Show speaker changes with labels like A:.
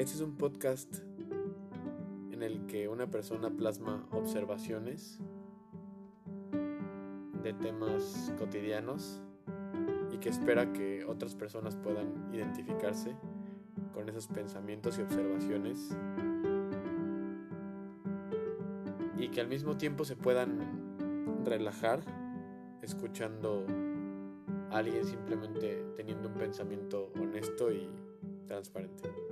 A: Este es un podcast en el que una persona plasma observaciones de temas cotidianos y que espera que otras personas puedan identificarse con esos pensamientos y observaciones y que al mismo tiempo se puedan relajar escuchando a alguien simplemente teniendo un pensamiento honesto y transparente.